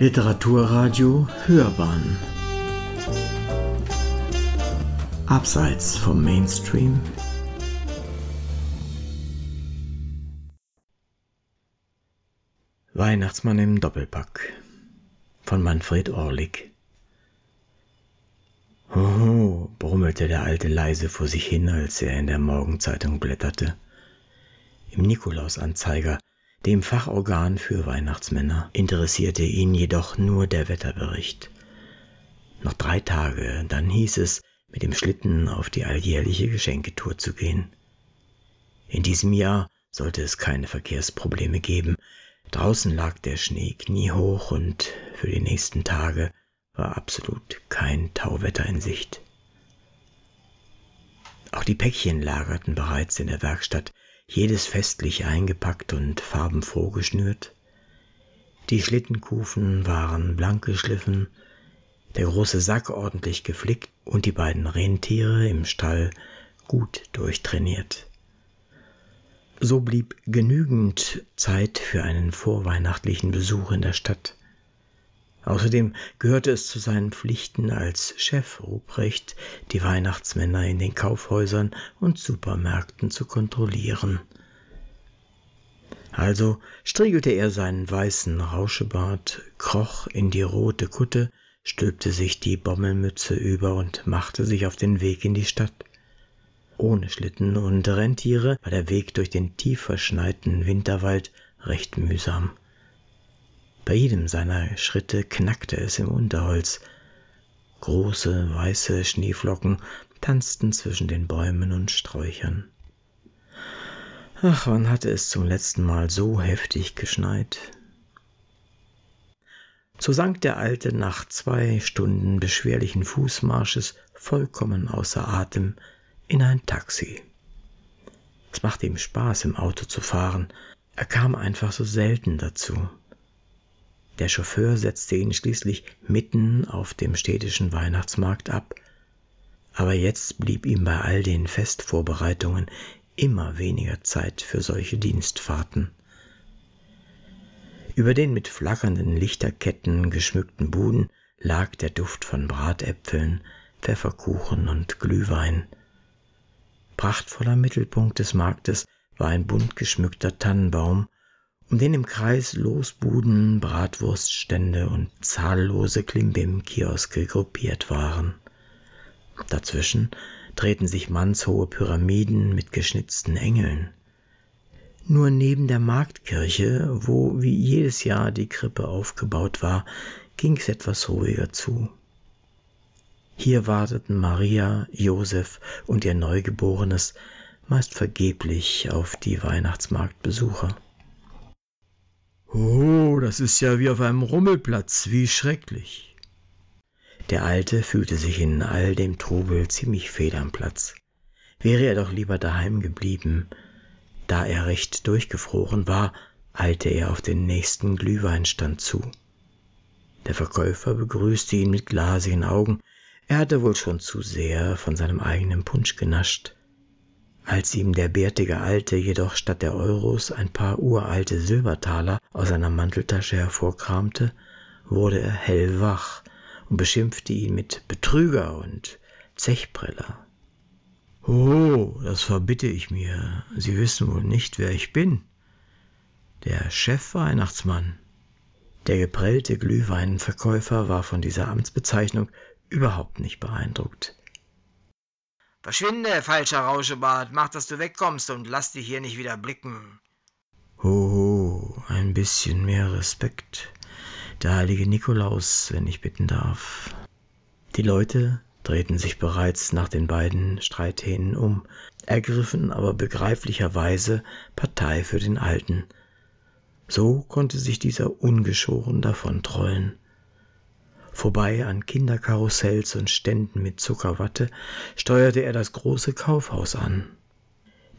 Literaturradio Hörbahn. Abseits vom Mainstream. Weihnachtsmann im Doppelpack von Manfred Orlik. Hoho, brummelte der Alte leise vor sich hin, als er in der Morgenzeitung blätterte. Im Nikolausanzeiger dem Fachorgan für Weihnachtsmänner interessierte ihn jedoch nur der Wetterbericht. Noch drei Tage, dann hieß es, mit dem Schlitten auf die alljährliche Geschenketour zu gehen. In diesem Jahr sollte es keine Verkehrsprobleme geben. Draußen lag der Schnee kniehoch und für die nächsten Tage war absolut kein Tauwetter in Sicht. Auch die Päckchen lagerten bereits in der Werkstatt, jedes festlich eingepackt und farbenfroh geschnürt. Die Schlittenkufen waren blank geschliffen, der große Sack ordentlich geflickt und die beiden Rentiere im Stall gut durchtrainiert. So blieb genügend Zeit für einen vorweihnachtlichen Besuch in der Stadt. Außerdem gehörte es zu seinen Pflichten als Chef Ruprecht, die Weihnachtsmänner in den Kaufhäusern und Supermärkten zu kontrollieren. Also striegelte er seinen weißen Rauschebart, kroch in die rote Kutte, stülpte sich die Bommelmütze über und machte sich auf den Weg in die Stadt. Ohne Schlitten und Rentiere war der Weg durch den tief verschneiten Winterwald recht mühsam. Bei jedem seiner Schritte knackte es im Unterholz. Große weiße Schneeflocken tanzten zwischen den Bäumen und Sträuchern. Ach, wann hatte es zum letzten Mal so heftig geschneit? So sank der Alte nach zwei Stunden beschwerlichen Fußmarsches vollkommen außer Atem in ein Taxi. Es machte ihm Spaß, im Auto zu fahren. Er kam einfach so selten dazu. Der Chauffeur setzte ihn schließlich mitten auf dem städtischen Weihnachtsmarkt ab, aber jetzt blieb ihm bei all den Festvorbereitungen immer weniger Zeit für solche Dienstfahrten. Über den mit flackernden Lichterketten geschmückten Buden lag der Duft von Bratäpfeln, Pfefferkuchen und Glühwein. Prachtvoller Mittelpunkt des Marktes war ein bunt geschmückter Tannenbaum um den im Kreis Losbuden, Bratwurststände und zahllose Klimbim-Kioske gruppiert waren. Dazwischen drehten sich mannshohe Pyramiden mit geschnitzten Engeln. Nur neben der Marktkirche, wo wie jedes Jahr die Krippe aufgebaut war, ging es etwas ruhiger zu. Hier warteten Maria, Josef und ihr Neugeborenes meist vergeblich auf die Weihnachtsmarktbesucher. Oh, das ist ja wie auf einem Rummelplatz, wie schrecklich. Der Alte fühlte sich in all dem Trubel ziemlich fehl am Platz. Wäre er doch lieber daheim geblieben. Da er recht durchgefroren war, eilte er auf den nächsten Glühweinstand zu. Der Verkäufer begrüßte ihn mit glasigen Augen. Er hatte wohl schon zu sehr von seinem eigenen Punsch genascht. Als ihm der bärtige Alte jedoch statt der Euros ein paar uralte Silbertaler aus seiner Manteltasche hervorkramte, wurde er hellwach und beschimpfte ihn mit Betrüger und Zechpreller. Oh, das verbitte ich mir. Sie wissen wohl nicht, wer ich bin. Der Chefweihnachtsmann. Der geprellte Glühweinverkäufer war von dieser Amtsbezeichnung überhaupt nicht beeindruckt. Verschwinde, falscher Rauschebart, mach, dass du wegkommst und lass dich hier nicht wieder blicken. Hoho, ein bisschen mehr Respekt. Der heilige Nikolaus, wenn ich bitten darf. Die Leute drehten sich bereits nach den beiden Streithähnen um, ergriffen aber begreiflicherweise Partei für den Alten. So konnte sich dieser ungeschoren davontrollen vorbei an Kinderkarussells und Ständen mit Zuckerwatte, steuerte er das große Kaufhaus an,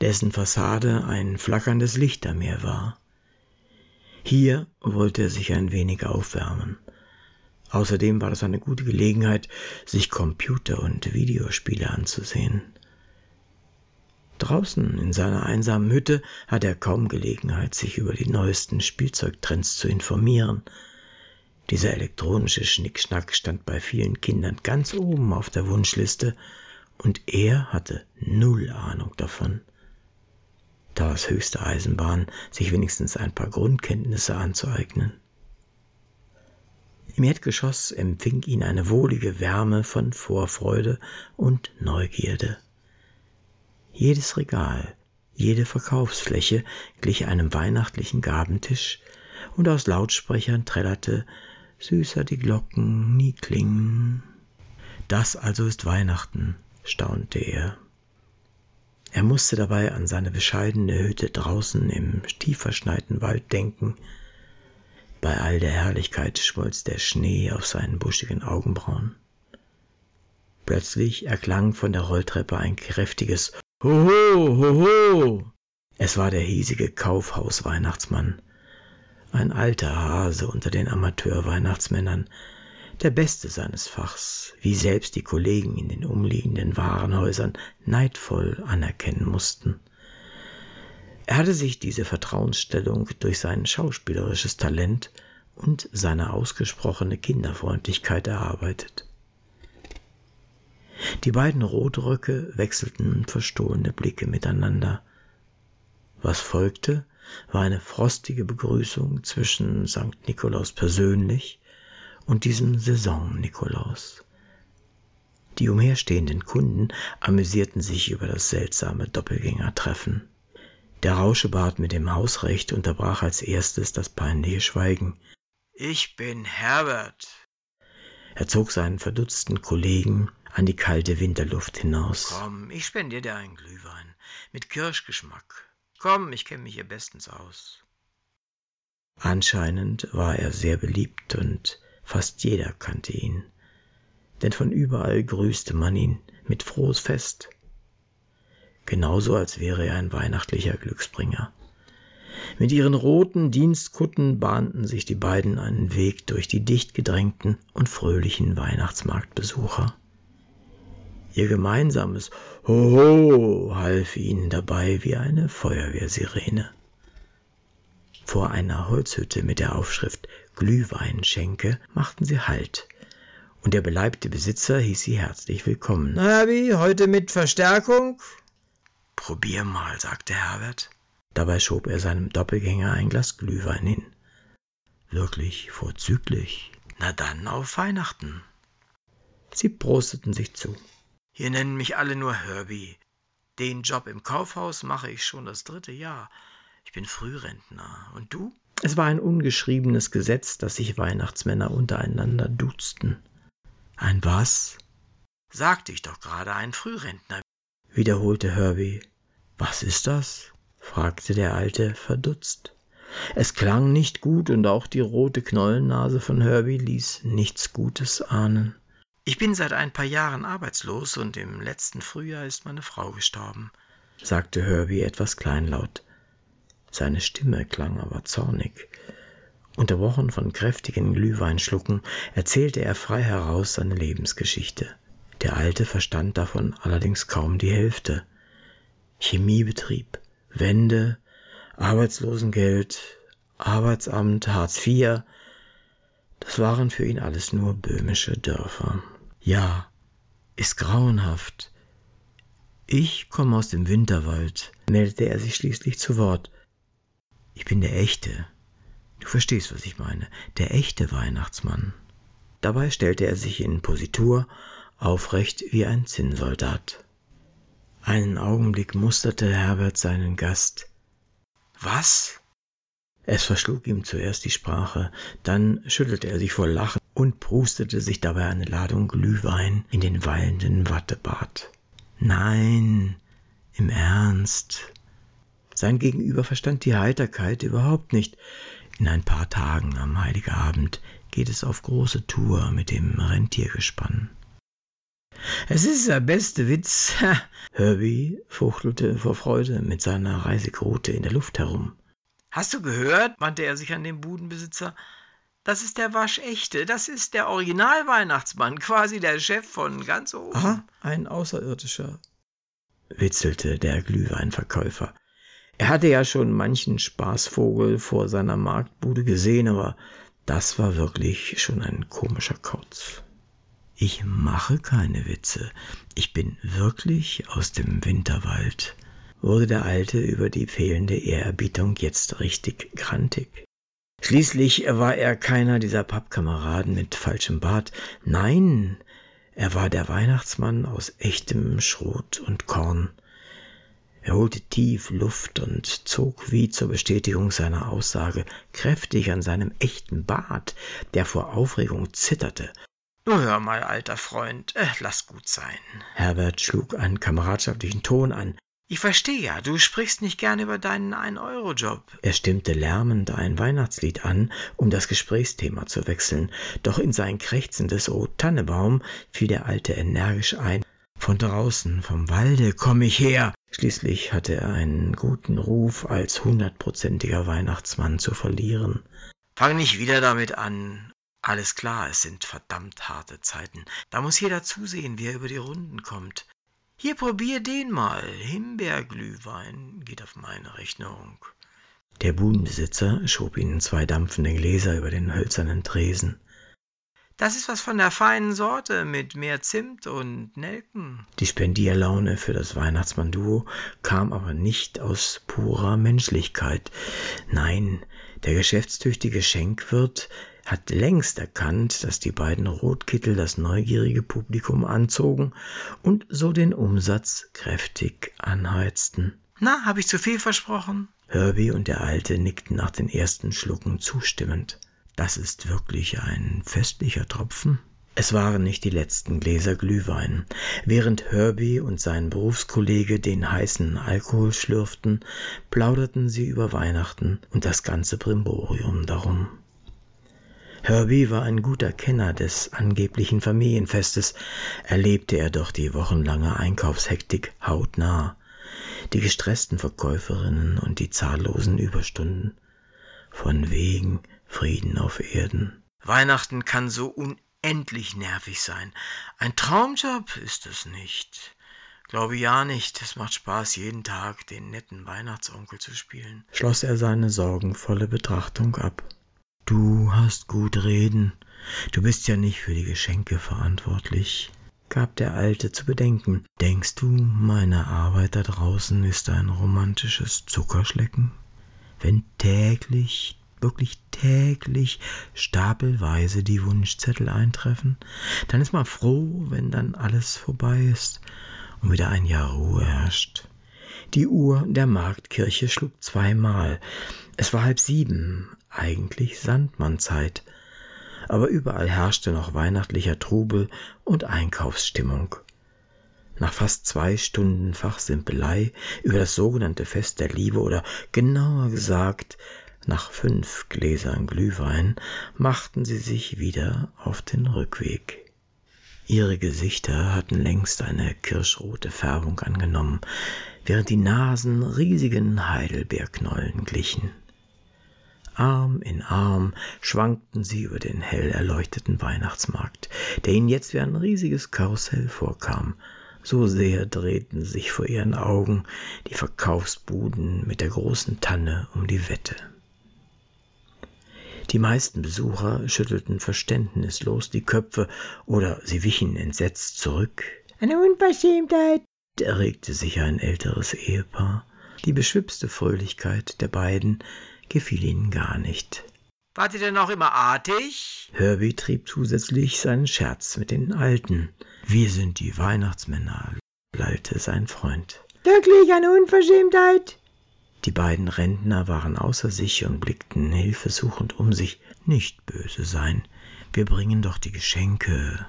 dessen Fassade ein flackerndes Lichtermeer war. Hier wollte er sich ein wenig aufwärmen. Außerdem war das eine gute Gelegenheit, sich Computer und Videospiele anzusehen. Draußen in seiner einsamen Hütte hat er kaum Gelegenheit, sich über die neuesten Spielzeugtrends zu informieren, Dieser elektronische Schnickschnack stand bei vielen Kindern ganz oben auf der Wunschliste und er hatte null Ahnung davon. Da es höchste Eisenbahn, sich wenigstens ein paar Grundkenntnisse anzueignen. Im Erdgeschoss empfing ihn eine wohlige Wärme von Vorfreude und Neugierde. Jedes Regal, jede Verkaufsfläche glich einem weihnachtlichen Gabentisch, und aus Lautsprechern trällerte Süßer die Glocken nie klingen. Das also ist Weihnachten, staunte er. Er musste dabei an seine bescheidene Hütte draußen im tiefverschneiten Wald denken. Bei all der Herrlichkeit schmolz der Schnee auf seinen buschigen Augenbrauen. Plötzlich erklang von der Rolltreppe ein kräftiges Hoho, hoho. Es war der hiesige Kaufhaus-Weihnachtsmann, ein alter Hase unter den Amateur-Weihnachtsmännern, der Beste seines Fachs, wie selbst die Kollegen in den umliegenden Warenhäusern neidvoll anerkennen mussten. Er hatte sich diese Vertrauensstellung durch sein schauspielerisches Talent und seine ausgesprochene Kinderfreundlichkeit erarbeitet. Die beiden Rotröcke wechselten verstohlene Blicke miteinander. Was folgte, war eine frostige Begrüßung zwischen St. Nikolaus persönlich und diesem Saison-Nikolaus. Die umherstehenden Kunden amüsierten sich über das seltsame Doppelgängertreffen. Der Rauschebart mit dem Hausrecht unterbrach als erstes das peinliche Schweigen. Ich bin Herbert. Er zog seinen verdutzten Kollegen an die kalte Winterluft hinaus. Komm, ich spendiere dir einen Glühwein mit Kirschgeschmack. Komm, ich kenne mich hier bestens aus. Anscheinend war er sehr beliebt und Fast jeder kannte ihn, denn von überall grüßte man ihn mit frohes Fest. Genauso als wäre er ein weihnachtlicher Glücksbringer. Mit ihren roten Dienstkutten bahnten sich die beiden einen Weg durch die dicht gedrängten und fröhlichen Weihnachtsmarktbesucher. Ihr gemeinsames Hoho half ihnen dabei wie eine Feuerwehrsirene. Vor einer Holzhütte mit der Aufschrift Glühweinschenke machten sie Halt, und der beleibte Besitzer hieß sie herzlich willkommen. Na, Herbie, heute mit Verstärkung? Probier mal, sagte Herbert. Dabei schob er seinem Doppelgänger ein Glas Glühwein hin. Wirklich vorzüglich. Na dann auf Weihnachten. Sie prosteten sich zu. Hier nennen mich alle nur Herbie. Den Job im Kaufhaus mache ich schon das dritte Jahr. Ich bin Frührentner. Und du? Es war ein ungeschriebenes Gesetz, dass sich Weihnachtsmänner untereinander duzten. Ein was? Sagte ich doch gerade, ein Frührentner, wiederholte Herbie. Was ist das? fragte der Alte verdutzt. Es klang nicht gut und auch die rote Knollennase von Herbie ließ nichts Gutes ahnen. Ich bin seit ein paar Jahren arbeitslos und im letzten Frühjahr ist meine Frau gestorben, sagte Herbie etwas kleinlaut. Seine Stimme klang aber zornig. Unterbrochen von kräftigen Glühweinschlucken erzählte er frei heraus seine Lebensgeschichte. Der Alte verstand davon allerdings kaum die Hälfte. Chemiebetrieb, Wende, Arbeitslosengeld, Arbeitsamt, Hartz IV, das waren für ihn alles nur böhmische Dörfer. Ja, ist grauenhaft. Ich komme aus dem Winterwald, meldete er sich schließlich zu Wort. Ich bin der echte. Du verstehst, was ich meine. Der echte Weihnachtsmann. Dabei stellte er sich in Positur, aufrecht wie ein Zinnsoldat. Einen Augenblick musterte Herbert seinen Gast. Was? Es verschlug ihm zuerst die Sprache, dann schüttelte er sich vor Lachen und prustete sich dabei eine Ladung Glühwein in den wallenden Wattebart. Nein, im Ernst, sein Gegenüber verstand die Heiterkeit überhaupt nicht. In ein paar Tagen am Heiligabend geht es auf große Tour mit dem Rentiergespann. Es ist der beste Witz. Herbie fuchtelte vor Freude mit seiner Reisekrute in der Luft herum. Hast du gehört? wandte er sich an den Budenbesitzer. Das ist der Waschechte, das ist der Originalweihnachtsmann, quasi der Chef von ganz oben. Aha, ein Außerirdischer, witzelte der Glühweinverkäufer. Er hatte ja schon manchen Spaßvogel vor seiner Marktbude gesehen, aber Das war wirklich schon ein komischer Kauz. Ich mache keine Witze. Ich bin wirklich aus dem Winterwald, wurde der Alte über die fehlende Ehrerbietung jetzt richtig grantig. Schließlich war er keiner dieser Pappkameraden mit falschem Bart. Nein, er war der Weihnachtsmann aus echtem Schrot und Korn. Er holte tief Luft und zog wie zur Bestätigung seiner Aussage kräftig an seinem echten Bart, der vor Aufregung zitterte. Du hör mal, alter Freund, äh, lass gut sein. Herbert schlug einen kameradschaftlichen Ton an. Ich verstehe ja, du sprichst nicht gern über deinen Ein-Euro-Job. Er stimmte lärmend ein Weihnachtslied an, um das Gesprächsthema zu wechseln, doch in sein krächzendes O Tannebaum fiel der Alte energisch ein. Von draußen, vom Walde komm ich her. Schließlich hatte er einen guten Ruf als hundertprozentiger Weihnachtsmann zu verlieren. Fang nicht wieder damit an. Alles klar, es sind verdammt harte Zeiten. Da muss jeder zusehen, wie er über die Runden kommt. Hier probier den mal. Himbeerglühwein geht auf meine Rechnung. Der Budenbesitzer schob ihnen zwei dampfende Gläser über den hölzernen Tresen. Das ist was von der feinen Sorte mit mehr Zimt und Nelken. Die Spendierlaune für das Weihnachtsmann-Duo kam aber nicht aus purer Menschlichkeit. Nein, der geschäftstüchtige Schenkwirt hat längst erkannt, dass die beiden Rotkittel das neugierige Publikum anzogen und so den Umsatz kräftig anheizten. Na, habe ich zu viel versprochen? Herbie und der Alte nickten nach den ersten Schlucken zustimmend. Das ist wirklich ein festlicher Tropfen. Es waren nicht die letzten Gläser Glühwein. Während Herbie und sein Berufskollege den heißen Alkohol schlürften, plauderten sie über Weihnachten und das ganze Brimborium darum. Herbie war ein guter Kenner des angeblichen Familienfestes, erlebte er doch die wochenlange Einkaufshektik hautnah, die gestressten Verkäuferinnen und die zahllosen Überstunden. Von wegen Frieden auf Erden. Weihnachten kann so unendlich nervig sein. Ein Traumjob ist es nicht. Glaube ja nicht, es macht Spaß, jeden Tag den netten Weihnachtsonkel zu spielen. Schloss er seine sorgenvolle Betrachtung ab. Du hast gut reden. Du bist ja nicht für die Geschenke verantwortlich, gab der Alte zu bedenken. Denkst du, meine Arbeit da draußen ist ein romantisches Zuckerschlecken? Wenn täglich wirklich täglich stapelweise die Wunschzettel eintreffen, dann ist man froh, wenn dann alles vorbei ist und wieder ein Jahr Ruhe herrscht. Die Uhr der Marktkirche schlug zweimal. Es war halb sieben, eigentlich Sandmannzeit. Aber überall herrschte noch weihnachtlicher Trubel und Einkaufsstimmung. Nach fast zwei Stunden Fachsimpelei über das sogenannte Fest der Liebe oder genauer gesagt nach fünf Gläsern Glühwein machten sie sich wieder auf den Rückweg. Ihre Gesichter hatten längst eine kirschrote Färbung angenommen, während die Nasen riesigen Heidelbeerknollen glichen. Arm in Arm schwankten sie über den hell erleuchteten Weihnachtsmarkt, der ihnen jetzt wie ein riesiges Karussell vorkam, so sehr drehten sich vor ihren Augen die Verkaufsbuden mit der großen Tanne um die Wette. Die meisten Besucher schüttelten verständnislos die Köpfe oder sie wichen entsetzt zurück. Eine Unverschämtheit, erregte sich ein älteres Ehepaar. Die beschwipste Fröhlichkeit der beiden gefiel ihnen gar nicht. Wart ihr denn auch immer artig? Herbie trieb zusätzlich seinen Scherz mit den Alten. Wir sind die Weihnachtsmänner, lallte sein Freund. Wirklich eine Unverschämtheit, die beiden Rentner waren außer sich und blickten hilfesuchend um sich. Nicht böse sein. Wir bringen doch die Geschenke.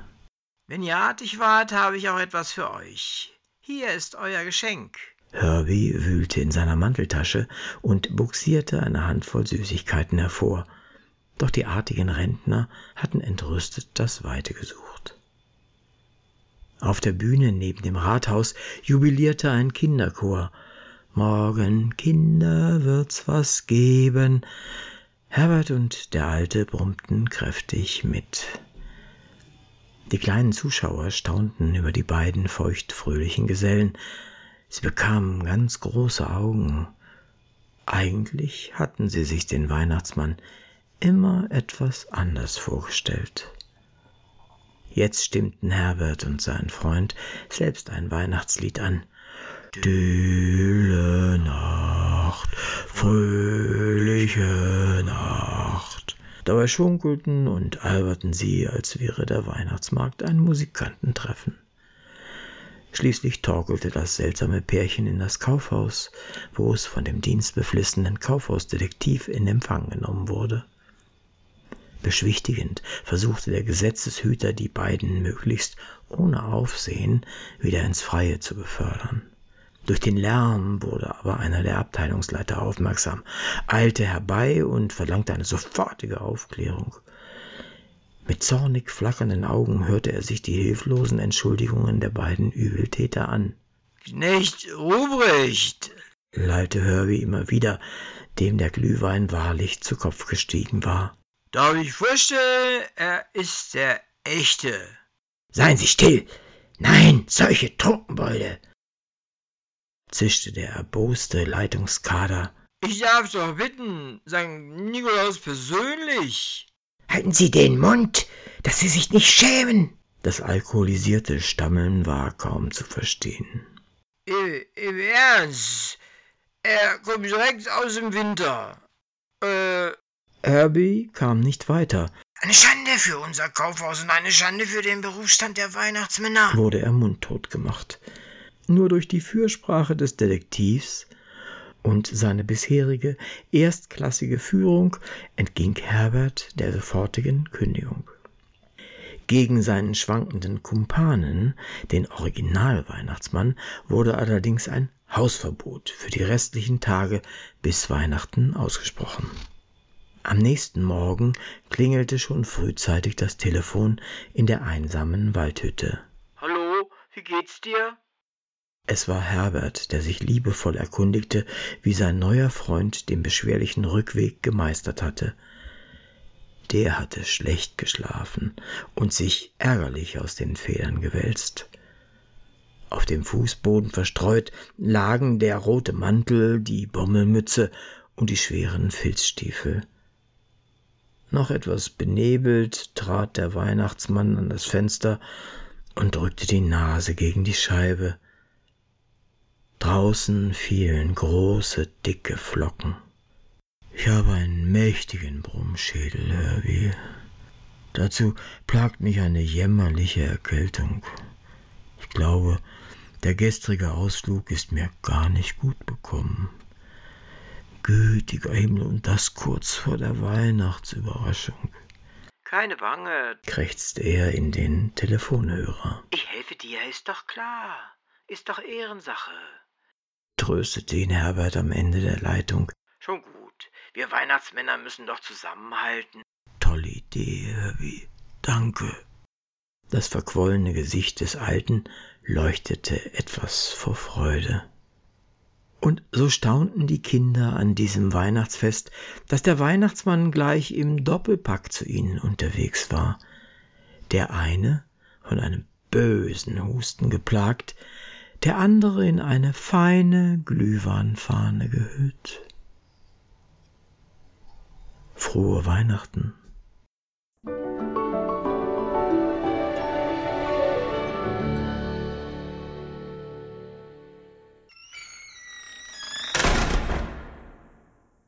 Wenn ihr artig wart, habe ich auch etwas für euch. Hier ist euer Geschenk. Herbie wühlte in seiner Manteltasche und buxierte eine Handvoll Süßigkeiten hervor. Doch die artigen Rentner hatten entrüstet das Weite gesucht. Auf der Bühne neben dem Rathaus jubilierte ein Kinderchor, Morgen, Kinder, wird's was geben. Herbert und der Alte brummten kräftig mit. Die kleinen Zuschauer staunten über die beiden feuchtfröhlichen Gesellen. Sie bekamen ganz große Augen. Eigentlich hatten sie sich den Weihnachtsmann immer etwas anders vorgestellt. Jetzt stimmten Herbert und sein Freund selbst ein Weihnachtslied an. Stille Nacht, fröhliche Nacht. Dabei schunkelten und alberten sie, als wäre der Weihnachtsmarkt ein Musikantentreffen. Schließlich torkelte das seltsame Pärchen in das Kaufhaus, wo es von dem dienstbeflissenen Kaufhausdetektiv in Empfang genommen wurde. Beschwichtigend versuchte der Gesetzeshüter, die beiden möglichst ohne Aufsehen wieder ins Freie zu befördern. Durch den Lärm wurde aber einer der Abteilungsleiter aufmerksam, eilte herbei und verlangte eine sofortige Aufklärung. Mit zornig flackernden Augen hörte er sich die hilflosen Entschuldigungen der beiden Übeltäter an. Knecht Ruprecht, lallte Herbie immer wieder, dem der Glühwein wahrlich zu Kopf gestiegen war. Darf ich vorstellen, er ist der Echte. Seien Sie still! Nein, solche Trunkenbolde! zischte der erboste Leitungskader. Ich darf doch bitten, St. Nikolaus persönlich. Halten Sie den Mund, dass Sie sich nicht schämen. Das alkoholisierte Stammeln war kaum zu verstehen. Im, im Ernst, er kommt direkt aus dem Winter. Äh. Herbie kam nicht weiter. Eine Schande für unser Kaufhaus und eine Schande für den Berufsstand der Weihnachtsmänner, wurde er mundtot gemacht. Nur durch die Fürsprache des Detektivs und seine bisherige erstklassige Führung entging Herbert der sofortigen Kündigung. Gegen seinen schwankenden Kumpanen, den Originalweihnachtsmann, wurde allerdings ein Hausverbot für die restlichen Tage bis Weihnachten ausgesprochen. Am nächsten Morgen klingelte schon frühzeitig das Telefon in der einsamen Waldhütte. Hallo, wie geht's dir? Es war Herbert, der sich liebevoll erkundigte, wie sein neuer Freund den beschwerlichen Rückweg gemeistert hatte. Der hatte schlecht geschlafen und sich ärgerlich aus den Federn gewälzt. Auf dem Fußboden verstreut lagen der rote Mantel, die Bommelmütze und die schweren Filzstiefel. Noch etwas benebelt trat der Weihnachtsmann an das Fenster und drückte die Nase gegen die Scheibe. Draußen fielen große, dicke Flocken. Ich habe einen mächtigen Brummschädel, Herbie. Dazu plagt mich eine jämmerliche Erkältung. Ich glaube, der gestrige Ausflug ist mir gar nicht gut bekommen. Gütiger Himmel, und das kurz vor der Weihnachtsüberraschung. Keine Bange, krächzte er in den Telefonhörer. Ich helfe dir, ist doch klar. Ist doch Ehrensache tröstete ihn Herbert am Ende der Leitung. Schon gut. Wir Weihnachtsmänner müssen doch zusammenhalten. Tolle Idee, Herbie. Danke. Das verquollene Gesicht des Alten leuchtete etwas vor Freude. Und so staunten die Kinder an diesem Weihnachtsfest, dass der Weihnachtsmann gleich im Doppelpack zu ihnen unterwegs war. Der eine, von einem bösen Husten geplagt, der andere in eine feine Glühweinfahne gehüllt. Frohe Weihnachten.